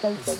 tal, tal.